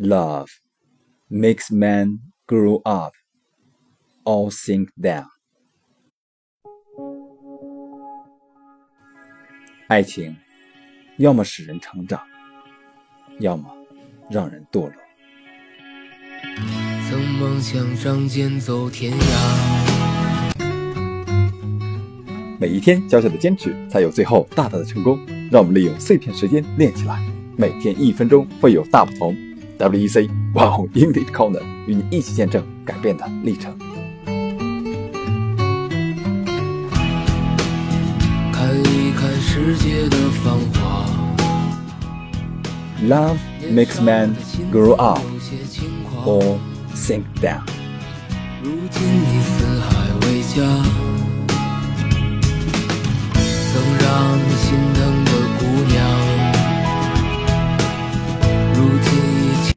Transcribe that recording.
Love makes man grow up or sink down。爱情要么使人成长，要么让人堕落。曾梦想仗剑走天涯，每一天小小的坚持，才有最后大大的成功。让我们利用碎片时间练起来，每天一分钟会有大不同。WEC Wow English Corner 与你一起见证改变的历程。看一看世界的繁华。Love makes man grow up or sink down。如今你四海为家，曾让你心疼的。